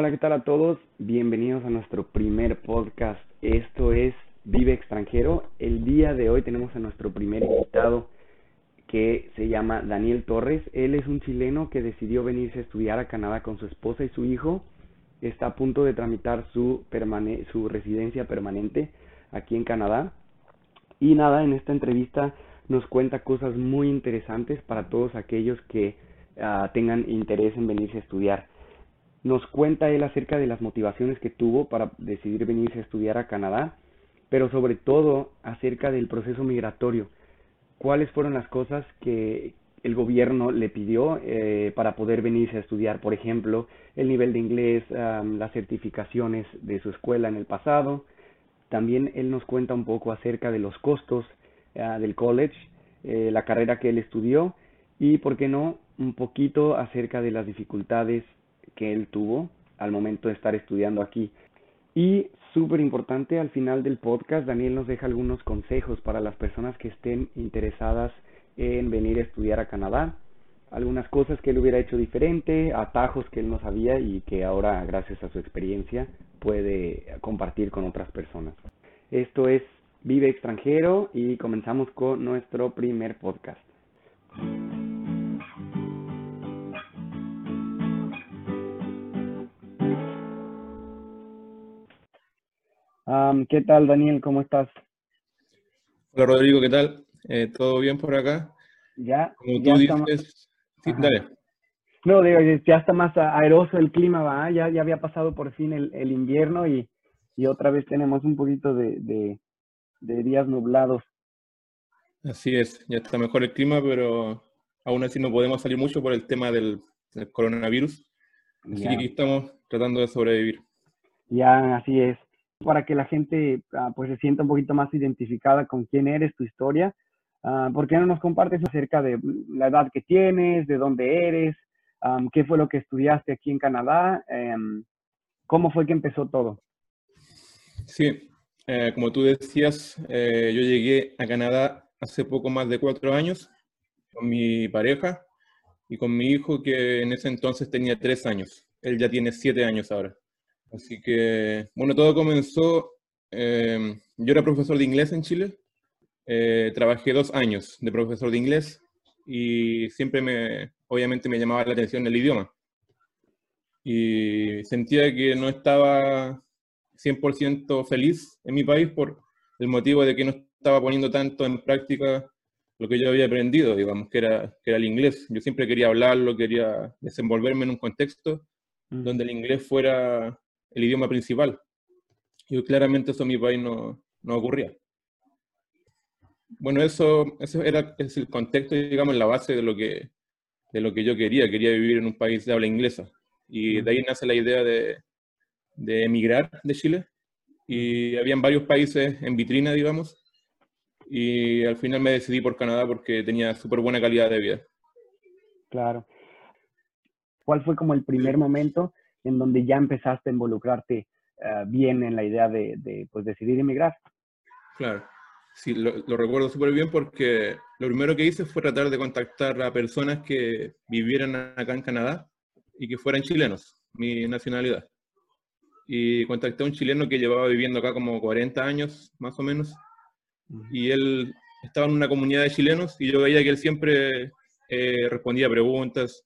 Hola, ¿qué tal a todos? Bienvenidos a nuestro primer podcast. Esto es Vive extranjero. El día de hoy tenemos a nuestro primer invitado que se llama Daniel Torres. Él es un chileno que decidió venirse a estudiar a Canadá con su esposa y su hijo. Está a punto de tramitar su, su residencia permanente aquí en Canadá. Y nada, en esta entrevista nos cuenta cosas muy interesantes para todos aquellos que uh, tengan interés en venirse a estudiar. Nos cuenta él acerca de las motivaciones que tuvo para decidir venirse a estudiar a Canadá pero sobre todo acerca del proceso migratorio. ¿Cuáles fueron las cosas que el gobierno le pidió eh, para poder venirse a estudiar? Por ejemplo, el nivel de inglés, las certificaciones de su escuela en el pasado. También él nos cuenta un poco acerca de los costos ah, del college, eh, la carrera que él estudió y, ¿por qué no?, un poquito acerca de las dificultades que él tuvo al momento de estar estudiando aquí. Y súper importante, al final del podcast, Daniel nos deja algunos consejos para las personas que estén interesadas en venir a estudiar a Canadá. Algunas cosas que él hubiera hecho diferente, atajos que él no sabía y que ahora, gracias a su experiencia, puede compartir con otras personas. Esto es Vive extranjero y comenzamos con nuestro primer podcast. ¿Qué tal, Daniel? ¿Cómo estás? Hola, Rodrigo, ¿qué tal? Eh, ¿Todo bien por acá? Ya. Como tú dices, sí, dale. No, digo, ya está más aeroso el clima, ¿va? Ya, ya había pasado por fin el, el invierno y, y, otra vez tenemos un poquito de, de, de, días nublados. Así es, ya está mejor el clima, pero aún así no podemos salir mucho por el tema del, del coronavirus. Así que aquí estamos tratando de sobrevivir. Ya, así es para que la gente ah, pues se sienta un poquito más identificada con quién eres, tu historia. Uh, ¿Por qué no nos compartes acerca de la edad que tienes, de dónde eres, qué fue lo que estudiaste aquí en Canadá? Em, ¿Cómo fue que empezó todo? Sí, eh, como tú decías, eh, yo llegué a Canadá hace poco más de cuatro años con mi pareja y con mi hijo que en ese entonces tenía tres años. Él ya tiene siete años ahora. Así que, bueno, todo comenzó, eh, yo era profesor de inglés en Chile, eh, trabajé dos años de profesor de inglés y siempre me, obviamente me llamaba la atención el idioma. Y sentía que no estaba 100% feliz en mi país por el motivo de que no estaba poniendo tanto en práctica lo que yo había aprendido, digamos, que era, que era el inglés. Yo siempre quería hablarlo, quería desenvolverme en un contexto donde el inglés fuera el idioma principal. Y claramente eso en mi país no, no ocurría. Bueno, eso, eso era es el contexto, digamos, la base de lo, que, de lo que yo quería. Quería vivir en un país de habla inglesa. Y de ahí nace la idea de, de emigrar de Chile. Y habían varios países en vitrina, digamos. Y al final me decidí por Canadá porque tenía súper buena calidad de vida. Claro. ¿Cuál fue como el primer momento en donde ya empezaste a involucrarte eh, bien en la idea de, pues, decidir emigrar. Claro, sí, lo, recuerdo súper bien porque lo primero que hice fue tratar de contactar a personas que vivieran acá en Canadá y que fueran chilenos, mi nacionalidad. Y contacté a un chileno que llevaba viviendo acá como 40 años, más o menos, y él estaba en una comunidad de chilenos y yo veía que él siempre eh, respondía preguntas,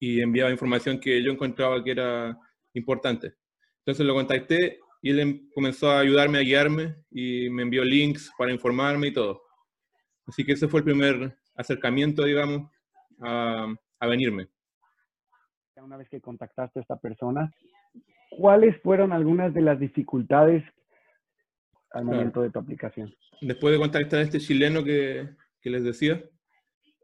y enviaba información que yo encontraba que era importante. Entonces lo contacté y él em, comenzó a ayudarme, a guiarme y me envió links para informarme y todo. Así que ese fue el primer acercamiento, digamos, a, a venirme. Una vez que contactaste a esta persona, ¿cuáles fueron algunas de las dificultades al momento de tu aplicación? Después de contactar a este chileno que, que les decía,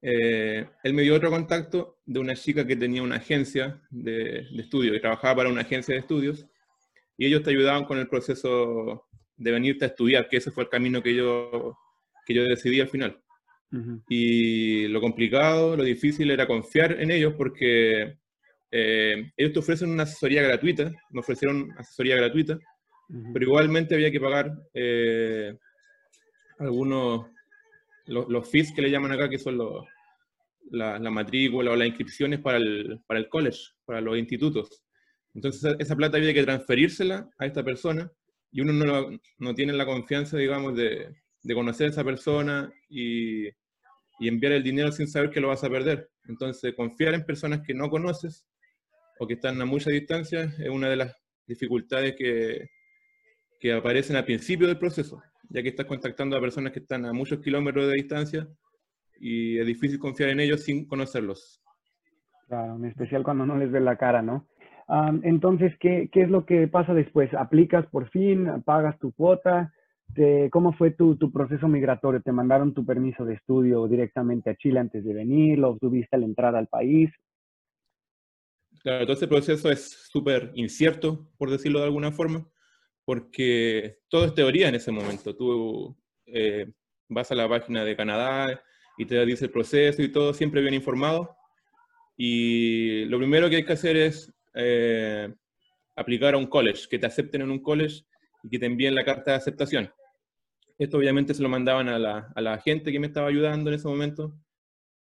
eh, él me dio otro contacto de una chica que tenía una agencia de, de estudio, y trabajaba para una agencia de estudios, y ellos te ayudaban con el proceso de venirte a estudiar, que ese fue el camino que yo, que yo decidí al final. Y lo complicado, lo difícil era confiar en ellos porque eh, ellos te ofrecen una asesoría gratuita, me ofrecieron asesoría gratuita, pero igualmente había que pagar eh, algunos los, fees que le llaman acá, que son los, la, matrícula o las inscripciones para el, para el college, para los institutos. Entonces esa plata había que transferírsela a esta persona y uno no, no tiene la confianza, digamos, de, de conocer a esa persona y, y, enviar el dinero sin saber que lo vas a perder. Entonces confiar en personas que no conoces o que están a mucha distancia es una de las dificultades que, que aparecen al principio del proceso, ya que estás contactando a personas que están a muchos kilómetros de distancia y es difícil confiar en ellos sin conocerlos. Claro, en especial cuando no les ve la cara, ¿no? entonces, ¿qué, ¿qué, es lo que pasa después? ¿Aplicas por fin? ¿Pagas tu cuota? ¿Cómo fue tu, tu, proceso migratorio? ¿Te mandaron tu permiso de estudio directamente a Chile antes de venir? ¿Lo obtuviste la entrada al país? Claro, todo ese proceso es súper incierto, por decirlo de alguna forma, porque todo es teoría en ese momento. Tú eh, vas a la página de Canadá y te dice el proceso y todo, siempre bien informado. Y lo primero que hay que hacer es eh, aplicar a un college, que te acepten en un college y que te envíen la carta de aceptación. Esto obviamente se lo mandaban a la, a la gente que me estaba ayudando en ese momento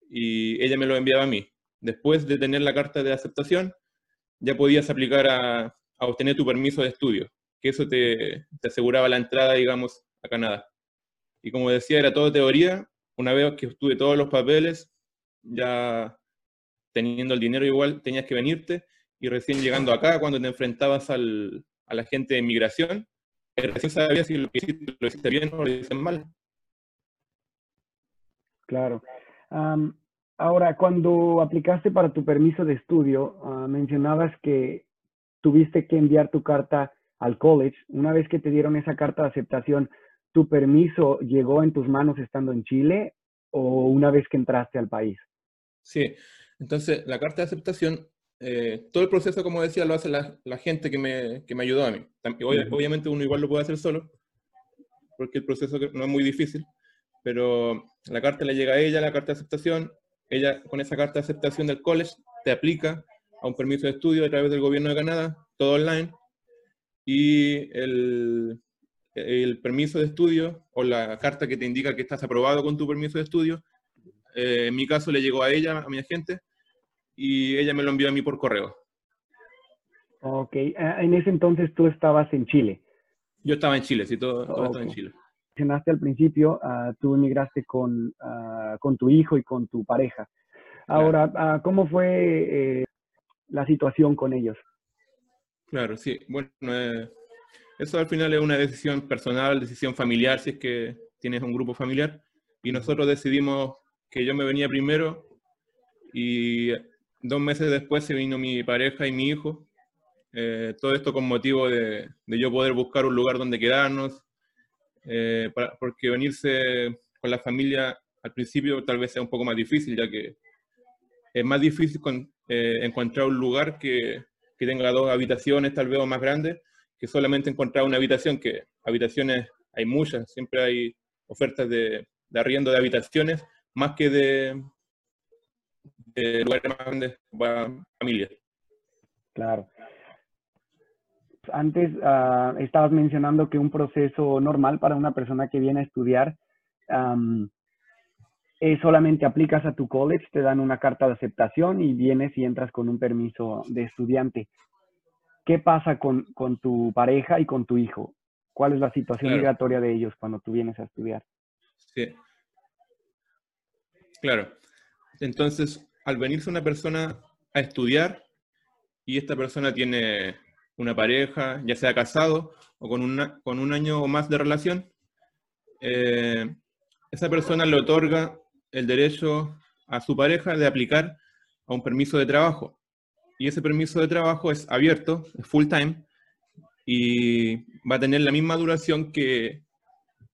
y ella me lo enviaba a mí. Después de tener la carta de aceptación, ya podías aplicar a, a obtener tu permiso de estudio, que eso te, te aseguraba la entrada, digamos, a Canadá. Y como decía, era todo teoría. Una vez que obtuve todos los papeles, ya teniendo el dinero igual, tenías que venirte y recién llegando acá, cuando te enfrentabas al, a la gente de migración, recién sabías si lo hiciste, lo hiciste bien o lo hiciste mal. Claro. ahora, cuando aplicaste para tu permiso de estudio, uh, mencionabas que tuviste que enviar tu carta al college. Una vez que te dieron esa carta de aceptación, ¿tu permiso llegó en tus manos estando en Chile o una vez que entraste al país? Sí, entonces la carta de aceptación eh, todo el proceso, como decía, lo hace la, la gente que me, que me, ayudó a mí. Obviamente uno igual lo puede hacer solo, porque el proceso no es muy difícil, pero la carta le llega a ella, la carta de aceptación, ella con esa carta de aceptación del college te aplica a un permiso de estudio a través del gobierno de Canadá, todo online, y el, el permiso de estudio o la carta que te indica que estás aprobado con tu permiso de estudio, eh, en mi caso le llegó a ella, a mi agente, y ella me lo envió a mí por correo. Ok, ah, en ese entonces tú estabas en Chile. Yo estaba en Chile, sí, todo, estaba en Chile. Mencionaste al principio, uh, tú emigraste con, uh, con tu hijo y con tu pareja. Ahora, claro. ¿cómo fue eh, la situación con ellos? Claro, sí. Bueno, eh, eso al final es una decisión personal, decisión familiar, si es que tienes un grupo familiar. Y nosotros decidimos que yo me venía primero y Dos meses después se vino mi pareja y mi hijo. Eh, todo esto con motivo de, de, yo poder buscar un lugar donde quedarnos, eh, porque venirse con la familia al principio tal vez sea un poco más difícil, ya que es más difícil con, encontrar un lugar que, que, tenga dos habitaciones, tal vez o más grandes, que solamente encontrar una habitación, que habitaciones hay muchas, siempre hay ofertas de, de arriendo de habitaciones, más que de, lugares más grandes para familias. Claro. Antes uh, estabas mencionando que un proceso normal para una persona que viene a estudiar es solamente aplicas a tu college, te dan una carta de aceptación y vienes y entras con un permiso de estudiante. ¿Qué pasa con, con tu pareja y con tu hijo? ¿Cuál es la situación claro. migratoria de ellos cuando tú vienes a estudiar? Sí. Claro. Entonces, al venirse una persona a estudiar y esta persona tiene una pareja, ya sea casado o con, una, con un año o más de relación, eh, esa persona le otorga el derecho a su pareja de aplicar a un permiso de trabajo. Y ese permiso de trabajo es abierto, es full time, y va a tener la misma duración que,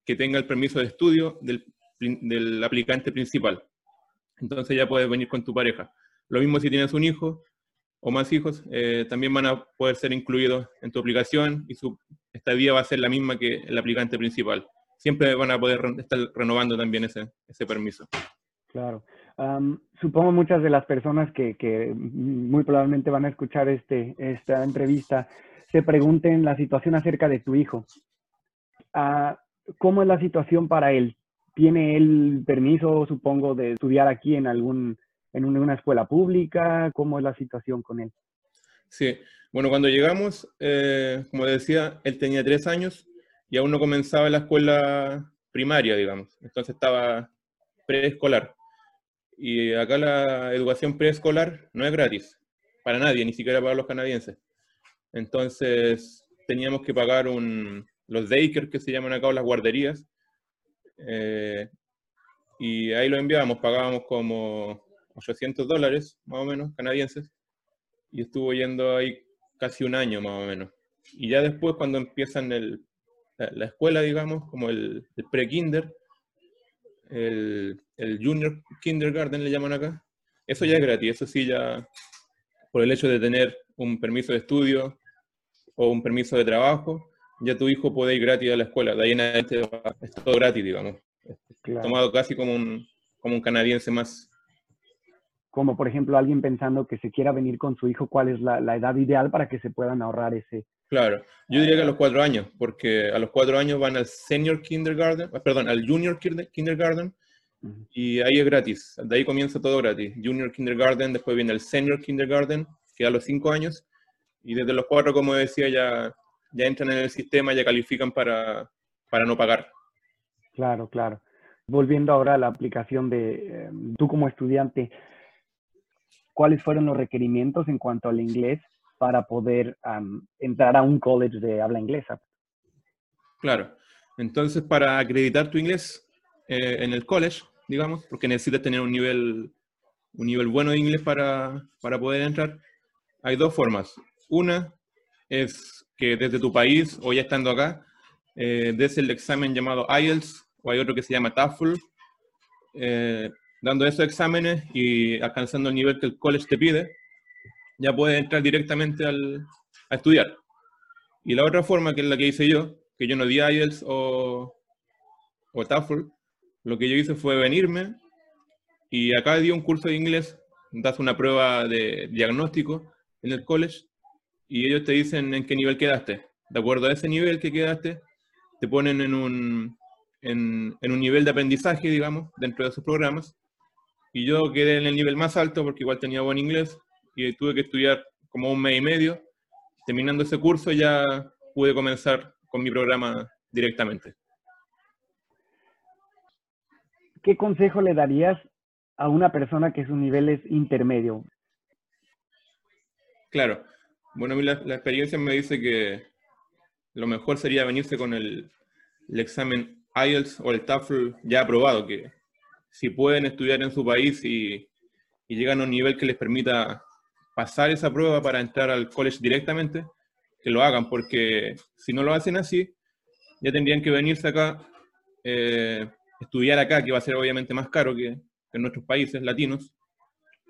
que tenga el permiso de estudio del, del aplicante principal. Entonces ya puedes venir con tu pareja. Lo mismo si tienes un hijo o más hijos, eh, también van a poder ser incluidos en tu aplicación y su estadía va a ser la misma que el aplicante principal. Siempre van a poder estar renovando también ese, ese permiso. Claro. Um, supongo muchas de las personas que, que, muy probablemente van a escuchar este, esta entrevista se pregunten la situación acerca de tu hijo. Uh, ¿Cómo es la situación para él? ¿Tiene él permiso, supongo, de estudiar aquí en algún en una escuela pública? ¿Cómo es la situación con él? Sí, bueno, cuando llegamos, eh, como decía, él tenía tres años y aún no comenzaba la escuela primaria, digamos. Entonces estaba preescolar. Y acá la educación preescolar no es gratis, para nadie, ni siquiera para los canadienses. Entonces teníamos que pagar un, los daycare que se llaman acá, o las guarderías, eh, y ahí lo enviábamos, pagábamos como 800 dólares, más o menos, canadienses, y estuvo yendo ahí casi un año, más o menos. Y ya después, cuando empiezan el, la, escuela, digamos, como el, pre-kinder, el, el, junior kindergarten le llaman acá, eso ya es gratis, eso sí ya, por el hecho de tener un permiso de estudio o un permiso de trabajo, ya tu hijo puede ir gratis a la escuela, de ahí en adelante es todo gratis, digamos. Tomado casi como un, como un canadiense más. Como por ejemplo alguien pensando que se quiera venir con su hijo, ¿cuál es la, la edad ideal para que se puedan ahorrar ese, Claro, yo diría que a los cuatro años, porque a los cuatro años van al senior kindergarten, ah, perdón, al junior kindergarten, y ahí es gratis, de ahí comienza todo gratis. Junior kindergarten, después viene el senior kindergarten, que a los cinco años, y desde los cuatro, como decía, ya, ya entran en el sistema, ya califican para, para no pagar. Claro, claro. Volviendo ahora a la aplicación de eh, tú como estudiante, ¿cuáles fueron los requerimientos en cuanto al inglés para poder entrar a un college de habla inglesa. Claro. Entonces, para acreditar tu inglés eh, en el college, digamos, porque necesitas tener un nivel, un nivel bueno de inglés para, para poder entrar, hay dos formas. Una es que desde tu país o ya estando acá, eh, des el examen llamado IELTS o hay otro que se llama TOEFL, eh, dando esos exámenes y alcanzando el nivel que el college te pide, ya puedes entrar directamente al, a estudiar. Y la otra forma, que es la que hice yo, que yo no di IELTS o, o TOEFL, lo que yo hice fue venirme y acá di un curso de inglés, das una prueba de diagnóstico en el college y ellos te dicen en qué nivel quedaste. De acuerdo a ese nivel que quedaste, te ponen en un, en, en un nivel de aprendizaje, digamos, dentro de sus programas. Y yo quedé en el nivel más alto porque igual tenía buen inglés y tuve que estudiar como un mes y medio. Terminando ese curso ya pude comenzar con mi programa directamente. ¿Qué consejo le darías a una persona que su nivel es intermedio? Claro. Bueno, a mí la, experiencia me dice que lo mejor sería venirse con el, el examen IELTS o el TOEFL ya aprobado, que si pueden estudiar en su país y, y llegan a un nivel que les permita pasar esa prueba para entrar al college directamente, que lo hagan, porque si no lo hacen así, ya tendrían que venirse acá, eh, estudiar acá, que va a ser obviamente más caro que, en nuestros países latinos.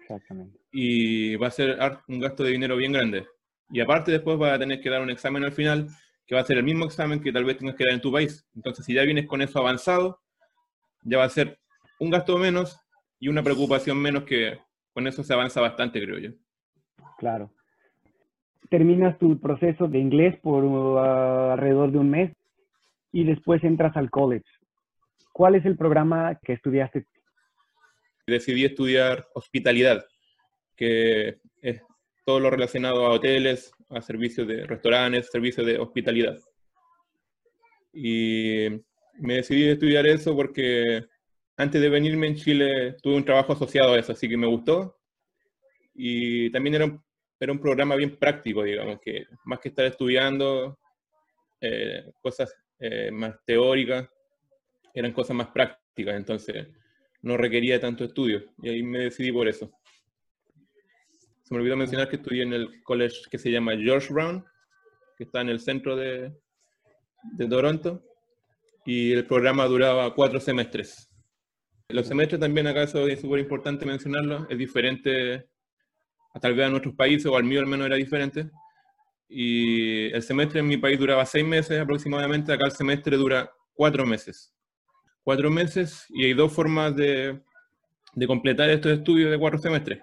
Exactamente. Y va a ser un gasto de dinero bien grande. Y aparte después vas a tener que dar un examen al final, que va a ser el mismo examen que tal vez tengas que dar en tu país. Entonces, si ya vienes con eso avanzado, ya va a ser un gasto menos y una preocupación menos que con eso se avanza bastante, creo yo. Claro. Terminas tu proceso de inglés por uh, alrededor de un mes y después entras al college. ¿Cuál es el programa que estudiaste? Decidí estudiar hospitalidad, que es todo lo relacionado a hoteles, a servicios de restaurantes, servicios de hospitalidad. Y me decidí a estudiar eso porque antes de venirme en Chile tuve un trabajo asociado a eso, así que me gustó. Y también era un, era un programa bien práctico, digamos, que más que estar estudiando eh, cosas eh, más teóricas, eran cosas más prácticas, entonces no requería tanto estudio, y ahí me decidí por eso. Se me olvidó mencionar que estudié en el college que se llama George Brown, que está en el centro de, de Toronto, y el programa duraba cuatro semestres. Los semestres también, acá eso es súper importante mencionarlo, es diferente tal vez a nuestros países, o al mío al menos era diferente. Y el semestre en mi país duraba seis meses aproximadamente, acá el semestre dura cuatro meses. Cuatro meses y hay dos formas de, de completar estos estudios de cuatro semestres.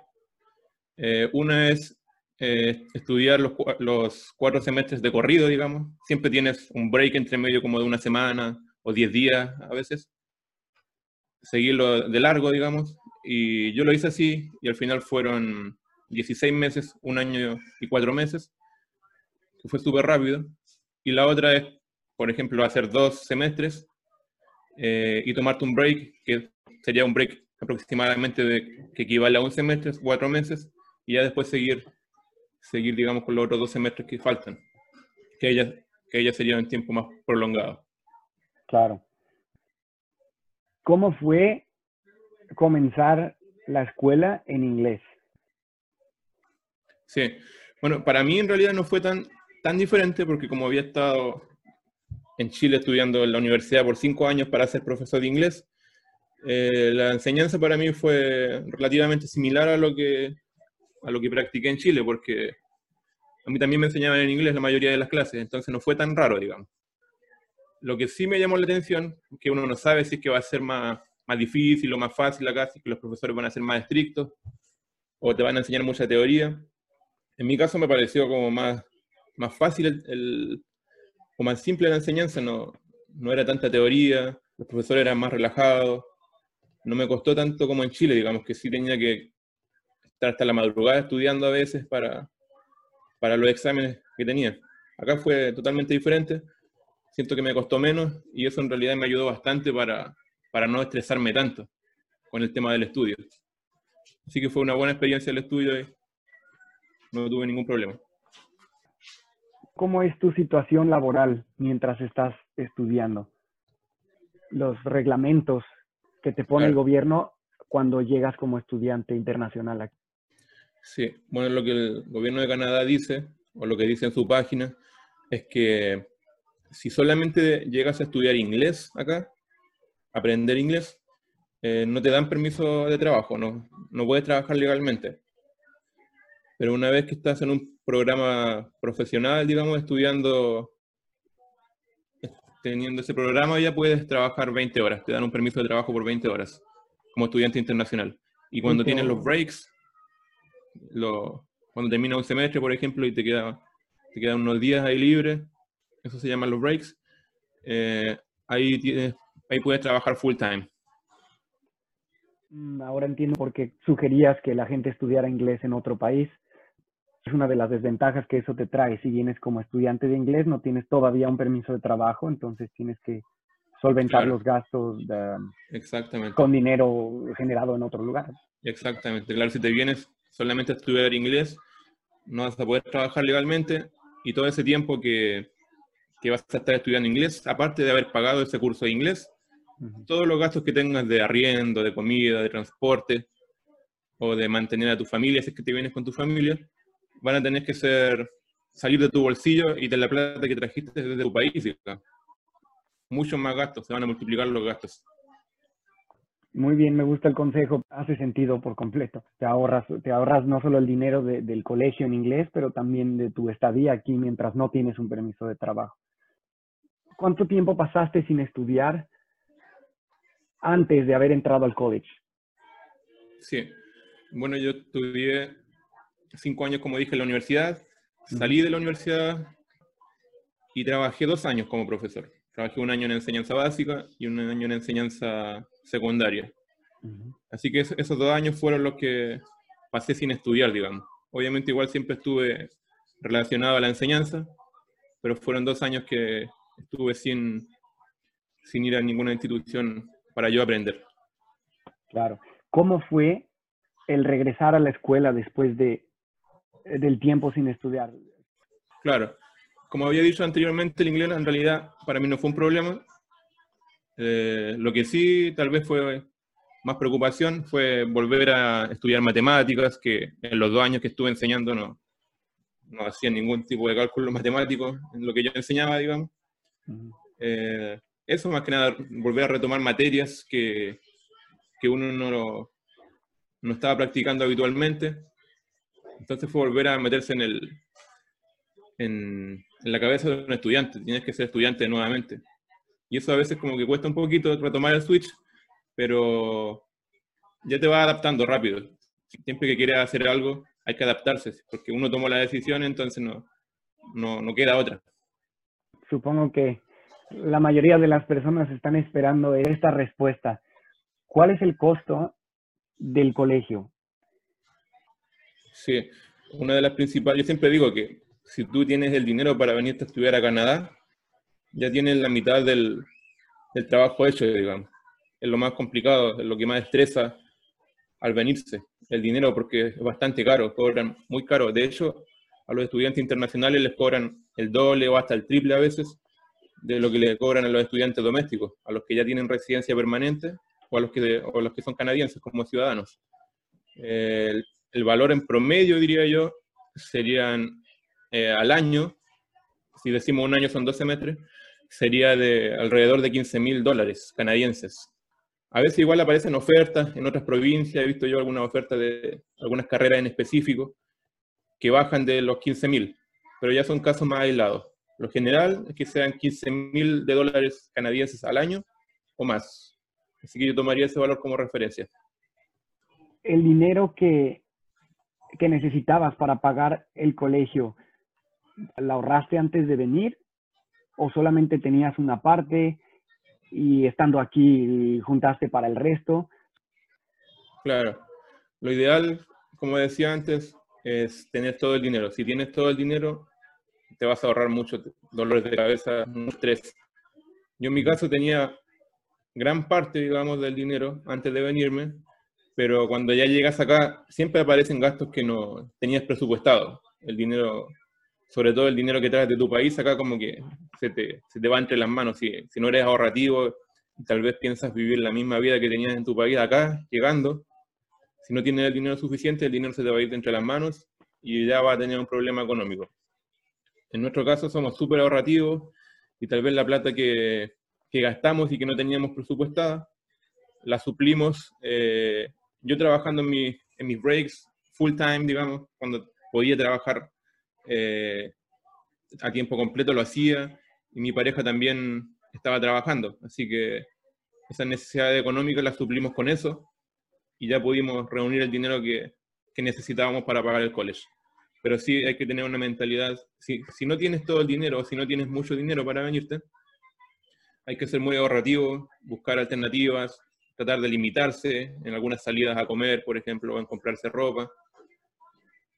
Eh, una es eh, estudiar los, los, cuatro semestres de corrido, digamos. Siempre tienes un break entre medio como de una semana o diez días a veces. Seguirlo de largo, digamos. Y yo lo hice así y al final fueron 16 meses, un año y cuatro meses, que fue súper rápido. Y la otra es, por ejemplo, hacer dos semestres eh, y tomarte un break, que sería un break aproximadamente que equivale a un semestre, cuatro meses, y ya después seguir, seguir digamos, con los otros dos semestres que faltan, que ella, que ella sería un tiempo más prolongado. Claro. ¿Cómo fue comenzar la escuela en inglés? Sí, bueno, para mí en realidad no fue tan, tan diferente porque como había estado en Chile estudiando en la universidad por cinco años para ser profesor de inglés, eh, la enseñanza para mí fue relativamente similar a lo, que, a lo que practiqué en Chile, porque a mí también me enseñaban en inglés la mayoría de las clases, entonces no fue tan raro, digamos. Lo que sí me llamó la atención, que uno no sabe si es que va a ser más, más difícil o más fácil acá, si es que los profesores van a ser más estrictos o te van a enseñar mucha teoría. En mi caso me pareció como más, más fácil el, o más simple la enseñanza, no, no era tanta teoría, los profesores eran más relajados, no me costó tanto como en Chile, digamos que sí tenía que estar hasta la madrugada estudiando a veces para, para los exámenes que tenía. Acá fue totalmente diferente, siento que me costó menos y eso en realidad me ayudó bastante para, para no estresarme tanto con el tema del estudio. Así que fue una buena experiencia el estudio no tuve ningún problema. ¿Cómo es tu situación laboral mientras estás estudiando? Los reglamentos que te pone el gobierno cuando llegas como estudiante internacional aquí. Sí, bueno, lo que el gobierno de Canadá dice, o lo que dice en su página, es que si solamente llegas a estudiar inglés acá, aprender inglés, eh, no te dan permiso de trabajo, no, no puedes trabajar legalmente. Pero una vez que estás en un programa profesional, digamos, estudiando, teniendo ese programa, ya puedes trabajar 20 horas, te dan un permiso de trabajo por 20 horas como estudiante internacional. Y cuando tienes los breaks, lo, cuando termina un semestre, por ejemplo, y te, queda, te quedan unos días ahí libres, eso se llaman los breaks, eh, ahí, tienes, ahí puedes trabajar full time. Mm, ahora entiendo por qué sugerías que la gente estudiara inglés en otro país. Es una de las desventajas que eso te trae. Si vienes como estudiante de inglés, no tienes todavía un permiso de trabajo, entonces tienes que solventar los gastos Exactamente. con dinero generado en otro lugar. Exactamente. Claro, si te vienes solamente a estudiar inglés, no vas a poder trabajar legalmente y todo ese tiempo que, que vas a estar estudiando inglés, aparte de haber pagado ese curso de inglés, todos los gastos que tengas de arriendo, de comida, de transporte o de mantener a tu familia, si es que te vienes con tu familia, van a tener que ser salir de tu bolsillo y de la plata que trajiste desde tu país. Muchos más gastos, se van a multiplicar los gastos. Muy bien, me gusta el consejo, hace sentido por completo. Te ahorras, te ahorras no solo el dinero del colegio en inglés, pero también de tu estadía aquí mientras no tienes un permiso de trabajo. ¿Cuánto tiempo pasaste sin estudiar antes de haber entrado al college? Sí, bueno, yo estudié cinco años, como dije, en la universidad, salí de la universidad y trabajé dos años como profesor. Trabajé un año en enseñanza básica y un año en enseñanza secundaria. Así que esos dos años fueron los que pasé sin estudiar, digamos. Obviamente igual siempre estuve relacionado a la enseñanza, pero fueron dos años que estuve sin, sin ir a ninguna institución para yo aprender. Claro. ¿Cómo fue el regresar a la escuela después de, del tiempo sin estudiar? Claro. Como había dicho anteriormente, el inglés en realidad para mí no fue un problema. Eh, lo que sí tal vez fue más preocupación fue volver a estudiar matemáticas, que en los dos años que estuve enseñando no, no hacía ningún tipo de cálculo matemático en lo que yo enseñaba, digamos. Eh, eso más que nada, volver a retomar materias que, que uno no, no estaba practicando habitualmente. Entonces fue volver a meterse en, el, en, en la cabeza de un estudiante. Tienes que ser estudiante nuevamente. Y eso a veces como que cuesta un poquito retomar el switch, pero ya te va adaptando rápido. Siempre que quieres hacer algo, hay que adaptarse, porque uno tomó la decisión, entonces no, no, no queda otra. Supongo que la mayoría de las personas están esperando esta respuesta. ¿Cuál es el costo del colegio? Sí, una de las principales, yo siempre digo que si tú tienes el dinero para venirte a estudiar a Canadá, ya tienes la mitad del, trabajo hecho, digamos. Es lo más complicado, es lo que más estresa al venirse, el dinero, porque es bastante caro, cobran muy caro. De hecho, a los estudiantes internacionales les cobran el doble o hasta el triple a veces de lo que le cobran a los estudiantes domésticos, a los que ya tienen residencia permanente o a los que, o los que son canadienses como ciudadanos. El valor en promedio, diría yo, serían eh, al año, si decimos un año son 12 semestres, sería de alrededor de 15 mil dólares canadienses. A veces igual aparecen ofertas en otras provincias, he visto yo algunas ofertas de algunas carreras en específico que bajan de los 15 mil, pero ya son casos más aislados. Lo general es que sean 15 mil de dólares canadienses al año o más. Así que yo tomaría ese valor como referencia. El dinero que, que necesitabas para pagar el colegio, ¿la ahorraste antes de venir? ¿O solamente tenías una parte y estando aquí juntaste para el resto? Claro. Lo ideal, como decía antes, es tener todo el dinero. Si tienes todo el dinero, te vas a ahorrar muchos dolores de cabeza, estrés. Yo en mi caso tenía gran parte, digamos, del dinero antes de venirme, pero cuando ya llegas acá, siempre aparecen gastos que no tenías presupuestado. El dinero, sobre todo el dinero que traes de tu país, acá como que se te, se te va entre las manos. Si, si no eres ahorrativo, tal vez piensas vivir la misma vida que tenías en tu país acá, llegando. Si no tienes el dinero suficiente, el dinero se te va a ir entre las manos y ya va a tener un problema económico. En nuestro caso somos súper ahorrativos y tal vez la plata que, que, gastamos y que no teníamos presupuestada, la suplimos eh, yo trabajando en, mi, mis breaks full time, digamos, cuando podía trabajar eh, a tiempo completo lo hacía y mi pareja también estaba trabajando, así que esa necesidad económica la suplimos con eso y ya pudimos reunir el dinero que, que necesitábamos para pagar el college. Pero sí hay que tener una mentalidad, si, si no tienes todo el dinero o si no tienes mucho dinero para venirte, hay que ser muy ahorrativo, buscar alternativas, tratar de limitarse en algunas salidas a comer, por ejemplo, o en comprarse ropa.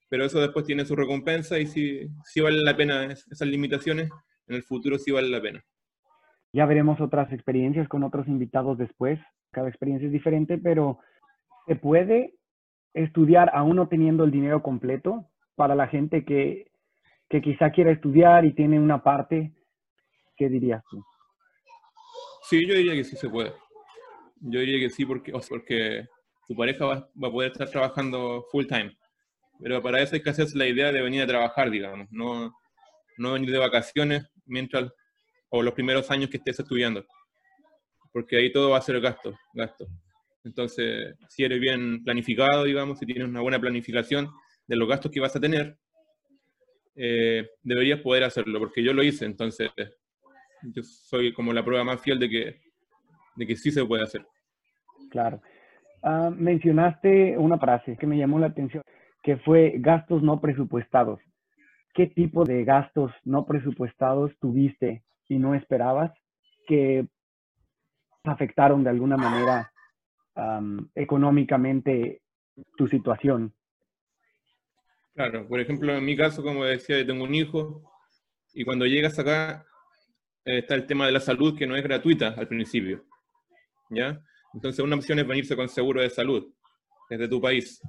Pero eso después tiene su recompensa y si, si vale la pena esas limitaciones, en el futuro sí vale la pena. Ya veremos otras experiencias con otros invitados después. Cada experiencia es diferente, pero ¿se puede estudiar aún no teniendo el dinero completo para la gente que, que quizá quiera estudiar y tiene una parte? ¿Qué dirías tú? Sí, yo diría que sí se puede. Yo diría que sí, porque, porque tu pareja va, a poder estar trabajando full time. Pero para eso hay que hacerse la idea de venir a trabajar, digamos, no, no venir de vacaciones mientras, o los primeros años que estés estudiando. Porque ahí todo va a ser gasto, gasto. Entonces, si eres bien planificado, digamos, si tienes una buena planificación de los gastos que vas a tener, eh, deberías poder hacerlo, porque yo lo hice, entonces yo soy como la prueba más fiel de que, de que sí se puede hacer. Claro. Ah, mencionaste una frase que me llamó la atención, que fue gastos no presupuestados. ¿Qué tipo de gastos no presupuestados tuviste y no esperabas que afectaron de alguna manera económicamente tu situación? Claro, por ejemplo, en mi caso, como decía, tengo un hijo y cuando llegas acá eh, está el tema de la salud que no es gratuita al principio. ¿ya? Entonces una opción es venirse con seguro de salud desde tu país.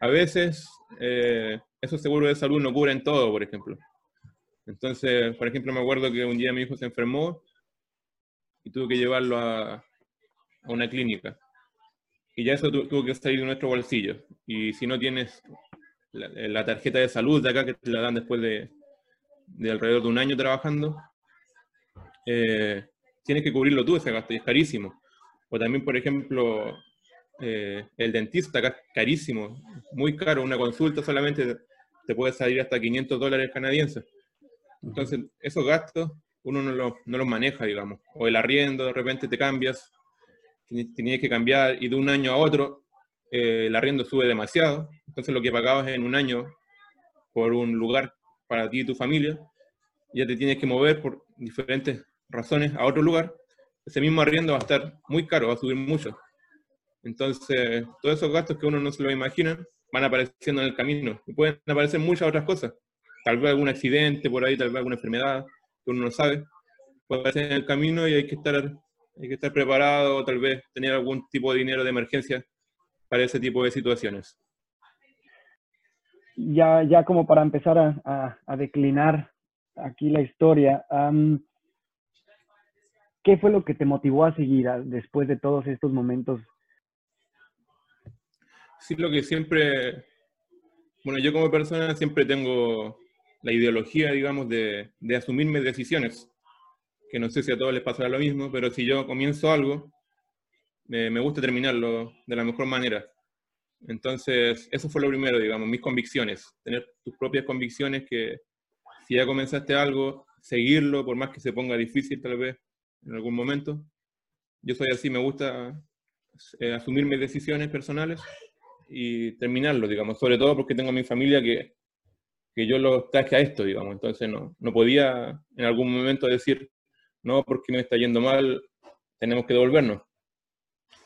A veces eh, esos seguros de salud no cubren todo, por ejemplo. Entonces, por ejemplo, me acuerdo que un día mi hijo se enfermó y tuve que llevarlo a, una clínica. Y ya eso tuvo que salir de nuestro bolsillo. Y si no tienes la, tarjeta de salud de acá, que te la dan después de, de alrededor de un año trabajando, eh, tienes que cubrirlo tú ese gasto y es carísimo. O también, por ejemplo, eh, el dentista, carísimo, muy caro, una consulta solamente te puede salir hasta 500 dólares canadienses. Entonces, esos gastos uno no, no los maneja, digamos. O el arriendo, de repente te cambias, tenías que cambiar y de un año a otro eh, el arriendo sube demasiado. Entonces, lo que pagabas en un año por un lugar para ti y tu familia, ya te tienes que mover por diferentes razones a otro lugar ese mismo arriendo va a estar muy caro, va a subir mucho. Entonces, todos esos gastos que uno no se lo imagina, van apareciendo en el camino. Y pueden aparecer muchas otras cosas. Tal vez algún accidente por ahí, tal vez alguna enfermedad que uno no sabe. Puede aparecer en el camino y hay que estar, hay que estar preparado, tal vez tener algún tipo de dinero de emergencia para ese tipo de situaciones. Ya, ya como para empezar a, a, declinar aquí la historia, ¿qué fue lo que te motivó a seguir después de todos estos momentos sí lo que siempre, bueno, yo como persona siempre tengo la ideología, digamos, de, de asumir mis decisiones, que no sé si a todos les pasará lo mismo, pero si yo comienzo algo, me gusta terminarlo de la mejor manera. Entonces, eso fue lo primero, digamos, mis convicciones, tener tus propias convicciones que si ya comenzaste algo, seguirlo, por más que se ponga difícil tal vez en algún momento. Yo soy así, me gusta eh, asumir mis decisiones personales y terminarlo, digamos, sobre todo porque tengo a mi familia que, que yo lo traje a esto, digamos, entonces no, no podía en algún momento decir, no, porque me está yendo mal, tenemos que devolvernos.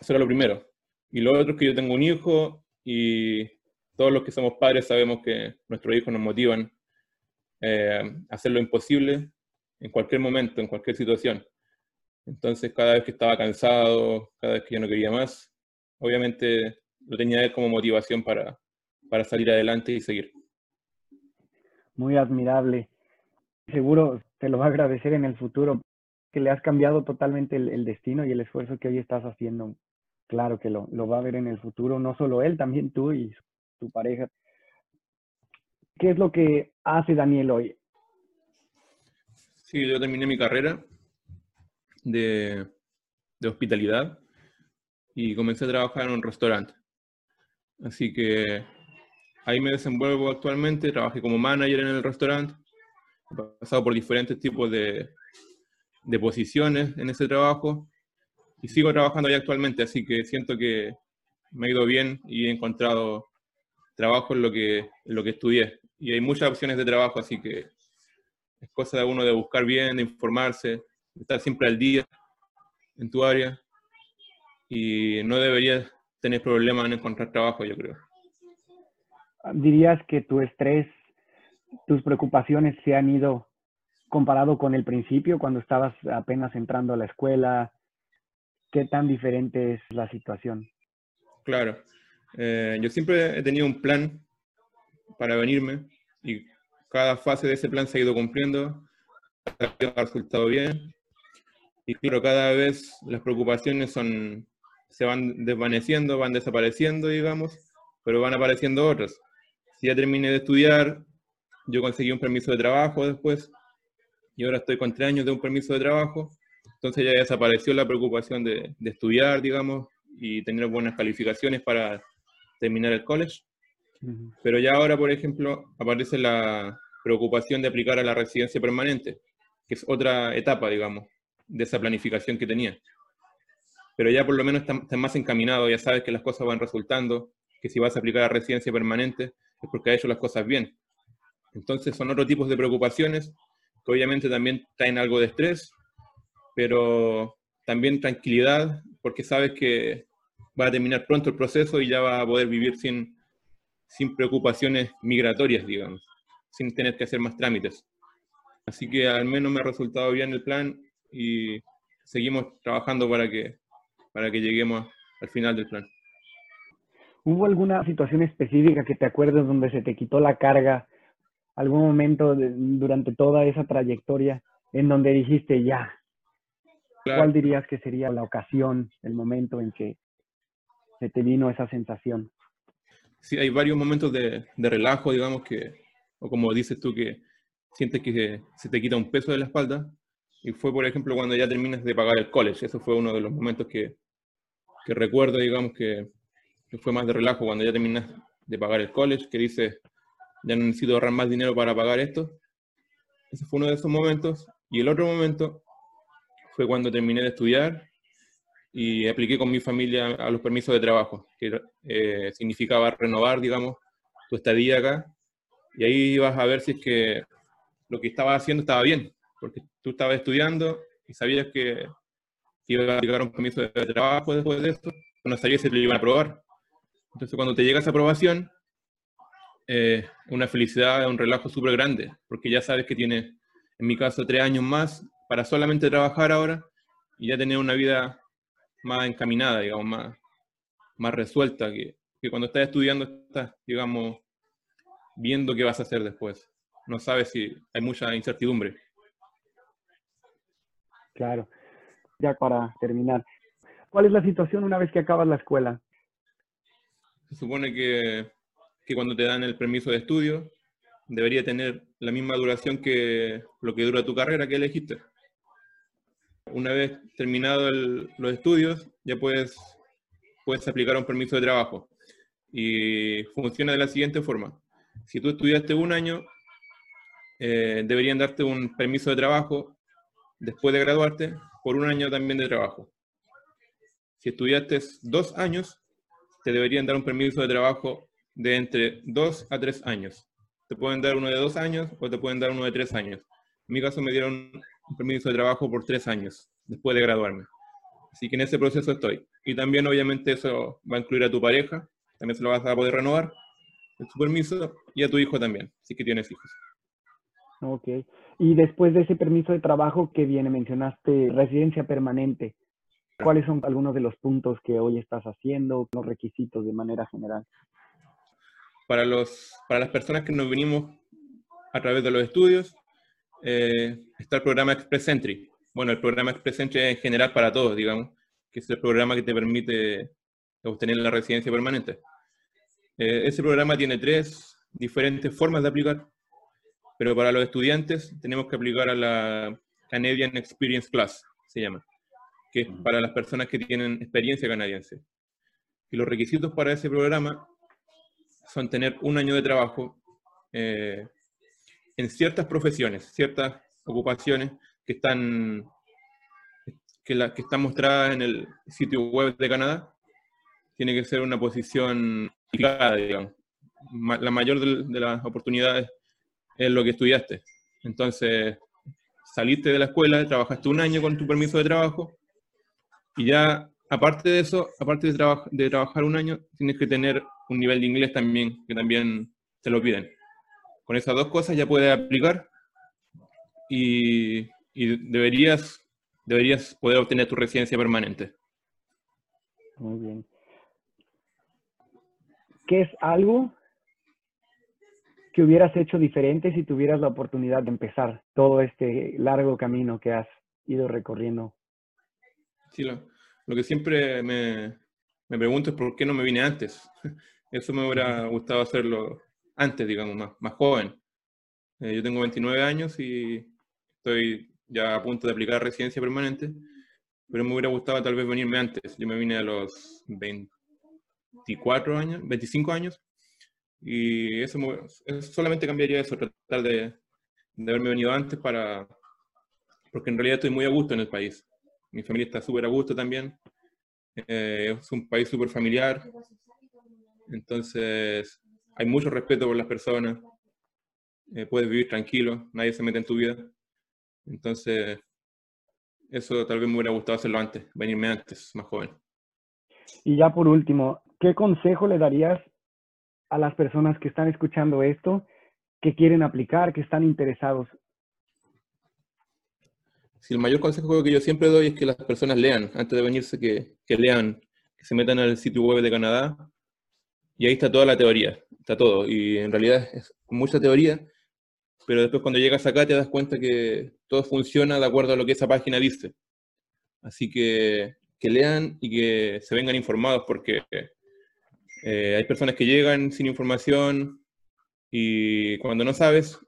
Eso era lo primero. Y lo otro es que yo tengo un hijo y todos los que somos padres sabemos que nuestros hijos nos motivan eh, a hacer lo imposible en cualquier momento, en cualquier situación. Entonces, cada vez que estaba cansado, cada vez que yo no quería más, obviamente lo tenía él como motivación para, para salir adelante y seguir. Muy admirable. Seguro te lo va a agradecer en el futuro, que le has cambiado totalmente el, destino y el esfuerzo que hoy estás haciendo. Claro que lo, lo va a ver en el futuro, no solo él, también tú y tu pareja. ¿Qué es lo que hace Daniel hoy? Sí, yo terminé mi carrera de, de hospitalidad y comencé a trabajar en un restaurante. Así que ahí me desenvuelvo actualmente, trabajé como manager en el restaurante, he pasado por diferentes tipos de, de posiciones en ese trabajo y sigo trabajando ahí actualmente, así que siento que me ha ido bien y he encontrado trabajo en lo que, en lo que estudié. Y hay muchas opciones de trabajo, así que es cosa de uno de buscar bien, de informarse, estar siempre al día en tu área y no deberías tener problemas en encontrar trabajo, yo creo. ¿Dirías que tu estrés, tus preocupaciones se han ido comparado con el principio, cuando estabas apenas entrando a la escuela? ¿Qué tan diferente es la situación? Claro. Eh, yo siempre he tenido un plan para venirme y cada fase de ese plan se ha ido cumpliendo, ha resultado bien. Y claro, cada vez las preocupaciones son se van desvaneciendo, van desapareciendo, digamos, pero van apareciendo otras. Si ya terminé de estudiar, yo conseguí un permiso de trabajo después, y ahora estoy con tres años de un permiso de trabajo, entonces ya desapareció la preocupación de, estudiar, digamos, y tener buenas calificaciones para terminar el college. Pero ya ahora, por ejemplo, aparece la preocupación de aplicar a la residencia permanente, que es otra etapa, digamos, de esa planificación que tenía pero ya por lo menos estás más encaminado, ya sabes que las cosas van resultando, que si vas a aplicar a residencia permanente es porque has hecho las cosas bien. Entonces son otros tipos de preocupaciones que obviamente también traen algo de estrés, pero también tranquilidad, porque sabes que va a terminar pronto el proceso y ya va a poder vivir sin, sin preocupaciones migratorias, digamos, sin tener que hacer más trámites. Así que al menos me ha resultado bien el plan y seguimos trabajando para que para que lleguemos al final del plan. ¿Hubo alguna situación específica que te acuerdes donde se te quitó la carga? ¿Algún momento durante toda esa trayectoria en donde dijiste ya? ¿Cuál dirías que sería la ocasión, el momento en que se te vino esa sensación? Sí, hay varios momentos de, de relajo, digamos, que, o como dices tú, que sientes que se te quita un peso de la espalda. Y fue, por ejemplo, cuando ya terminas de pagar el college. Eso fue uno de los momentos que, que recuerdo, digamos, que, fue más de relajo cuando ya terminas de pagar el college, que dices, ya no necesito ahorrar más dinero para pagar esto. Ese fue uno de esos momentos. Y el otro momento fue cuando terminé de estudiar y apliqué con mi familia a los permisos de trabajo, que eh, significaba renovar, digamos, tu estadía acá. Y ahí ibas a ver si es que lo que estabas haciendo estaba bien, porque tú estabas estudiando y sabías que iba a llegar un permiso de trabajo después de esto, no sabía si te iban a aprobar. Entonces, cuando te llega esa aprobación, eh, una felicidad, un relajo súper grande, porque ya sabes que tienes, en mi caso, tres años más para solamente trabajar ahora y ya tener una vida más encaminada, digamos, más, más resuelta, que, que cuando estás estudiando estás, digamos, viendo qué vas a hacer después. No sabes si hay mucha incertidumbre. Claro. Ya para terminar, ¿cuál es la situación una vez que acabas la escuela? Se supone que, que cuando te dan el permiso de estudio, debería tener la misma duración que lo que dura tu carrera que elegiste. Una vez terminado los estudios, ya puedes, puedes aplicar un permiso de trabajo. Y funciona de la siguiente forma. Si tú estudiaste un año, eh, deberían darte un permiso de trabajo después de graduarte por un año también de trabajo. Si estudiaste dos años, te deberían dar un permiso de trabajo de entre dos a tres años. Te pueden dar uno de dos años o te pueden dar uno de tres años. En mi caso me dieron un permiso de trabajo por tres años después de graduarme. Así que en ese proceso estoy. Y también obviamente eso va a incluir a tu pareja, también se lo vas a poder renovar, su permiso, y a tu hijo también, si tienes hijos. Ok. Y después de ese permiso de trabajo que viene, mencionaste residencia permanente. ¿Cuáles son algunos de los puntos que hoy estás haciendo, los requisitos de manera general? Para, los, para las personas que nos venimos a través de los estudios, eh, está el programa Express Entry. Bueno, el programa Express Entry es en general para todos, digamos, que es el programa que te permite obtener la residencia permanente. Eh, ese programa tiene tres diferentes formas de aplicar, pero para los estudiantes tenemos que aplicar a la Canadian Experience Class, se llama, que es para las personas que tienen experiencia canadiense. Y los requisitos para ese programa son tener un año de trabajo eh, en ciertas profesiones, ciertas ocupaciones que están, que, la, que están mostradas en el sitio web de Canadá. Tiene que ser una posición digamos. La mayor de, las oportunidades es lo que estudiaste. Entonces, saliste de la escuela, trabajaste un año con tu permiso de trabajo y ya, aparte de eso, aparte de, de trabajar un año, tienes que tener un nivel de inglés también, que también te lo piden. Con esas dos cosas ya puedes aplicar y, deberías, deberías poder obtener tu residencia permanente. Muy bien. ¿Qué es algo que hubieras hecho diferente si tuvieras la oportunidad de empezar todo este largo camino que has ido recorriendo? Sí, lo, que siempre me, me, pregunto es por qué no me vine antes. Eso me hubiera gustado hacerlo antes, digamos, más, más joven. Eh, yo tengo 29 años y estoy ya a punto de aplicar residencia permanente, pero me hubiera gustado tal vez venirme antes. Yo me vine a los 24 años, 25 años, y eso, solamente cambiaría eso, tratar de, de, haberme venido antes para, porque en realidad estoy muy a gusto en el país. Mi familia está súper a gusto también. Eh, es un país súper familiar. Entonces, hay mucho respeto por las personas. Eh, puedes vivir tranquilo, nadie se mete en tu vida. Entonces, eso tal vez me hubiera gustado hacerlo antes, venirme antes, más joven. Y ya por último, ¿qué consejo le darías a las personas que están escuchando esto, que quieren aplicar, que están interesados? Sí, el mayor consejo que yo siempre doy es que las personas lean, antes de venirse, que, que lean, que se metan al sitio web de Canadá, y ahí está toda la teoría, está todo. Y en realidad es mucha teoría, pero después cuando llegas acá te das cuenta que todo funciona de acuerdo a lo que esa página dice. Así que que lean y que se vengan informados porque eh, hay personas que llegan sin información y cuando no sabes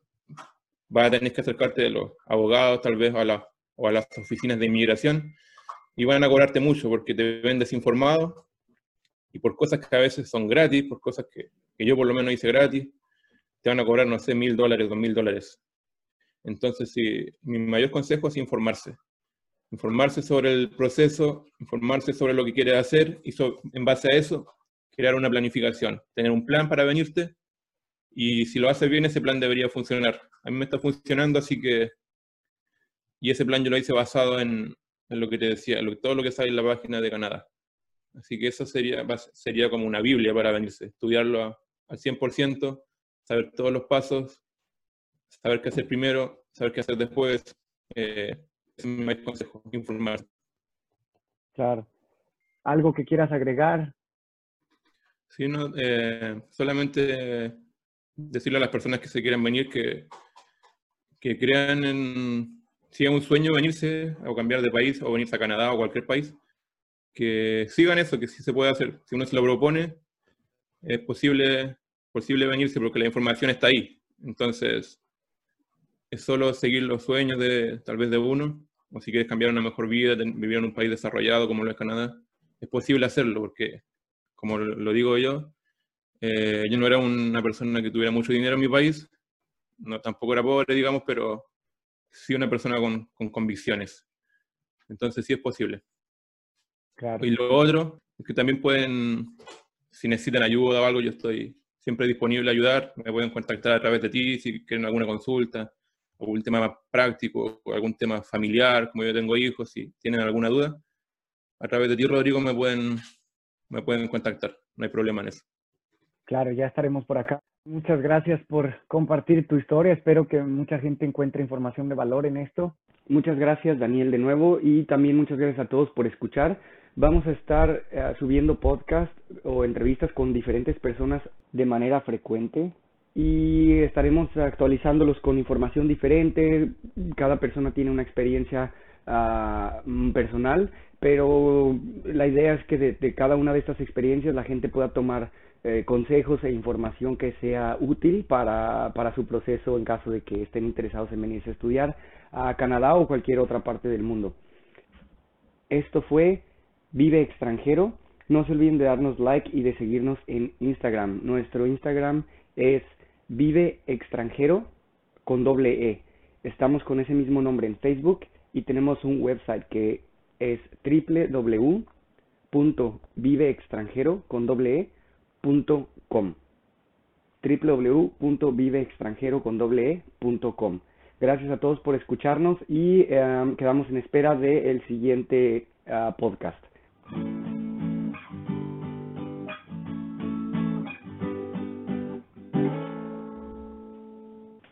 vas a tener que acercarte a los abogados tal vez a o a las oficinas de inmigración y van a cobrarte mucho porque te ven desinformado y por cosas que a veces son gratis, por cosas que, que yo por lo menos hice gratis, te van a cobrar, no sé, mil dólares, dos mil dólares. Entonces, mi mayor consejo es informarse. Informarse sobre el proceso, informarse sobre lo que quiere hacer y en base a eso, crear una planificación. Tener un plan para venirte y si lo haces bien, ese plan debería funcionar. A mí me está funcionando, así que... Y ese plan yo lo hice basado en, lo que te decía, todo lo que sale en la página de Canadá. Así que eso sería, sería como una Biblia para venirse, estudiarlo al 100%, saber todos los pasos, saber qué hacer primero, saber qué hacer después. Eh, es mi consejo, informar. Claro. ¿Algo que quieras agregar? Sí, no, eh, solamente decirle a las personas que se quieran venir que, que crean en, si es un sueño venirse o cambiar de país o venirse a Canadá o cualquier país, que sigan eso, que sí se puede hacer. Si uno se lo propone, es posible, posible venirse porque la información está ahí. Entonces, es solo seguir los sueños de tal vez de uno, o si quieres cambiar una mejor vida, vivir en un país desarrollado como lo es Canadá, es posible hacerlo porque, como lo digo yo, eh, yo no era una persona que tuviera mucho dinero en mi país, no tampoco era pobre, digamos, pero sí una persona con, con convicciones. Entonces sí es posible. Y lo otro es que también pueden, si necesitan ayuda o algo, yo estoy siempre disponible a ayudar. Me pueden contactar a través de ti si quieren alguna consulta, o algún tema más práctico, o algún tema familiar, como yo tengo hijos, si tienen alguna duda. A través de ti, Rodrigo, me pueden, me pueden contactar. No hay problema en eso. Claro, ya estaremos por acá. Muchas gracias por compartir tu historia. Espero que mucha gente encuentre información de valor en esto. Muchas gracias, Daniel, de nuevo. Y también muchas gracias a todos por escuchar. Vamos a estar eh, subiendo podcast o entrevistas con diferentes personas de manera frecuente y estaremos actualizándolos con información diferente. Cada persona tiene una experiencia ah, personal, pero la idea es que de cada una de estas experiencias la gente pueda tomar eh, consejos e información que sea útil para, para su proceso en caso de que estén interesados en venirse a estudiar a Canadá o cualquier otra parte del mundo. Esto fue Vive extranjero. No se olviden de darnos like y de seguirnos en Instagram. Nuestro Instagram es Vive extranjero con doble E. Estamos con ese mismo nombre en Facebook y tenemos un website que es www.viveextranjero con doble E www.viveextranjero.com www.viveextranjero.com Gracias a todos por escucharnos y eh, quedamos en espera del siguiente uh, podcast.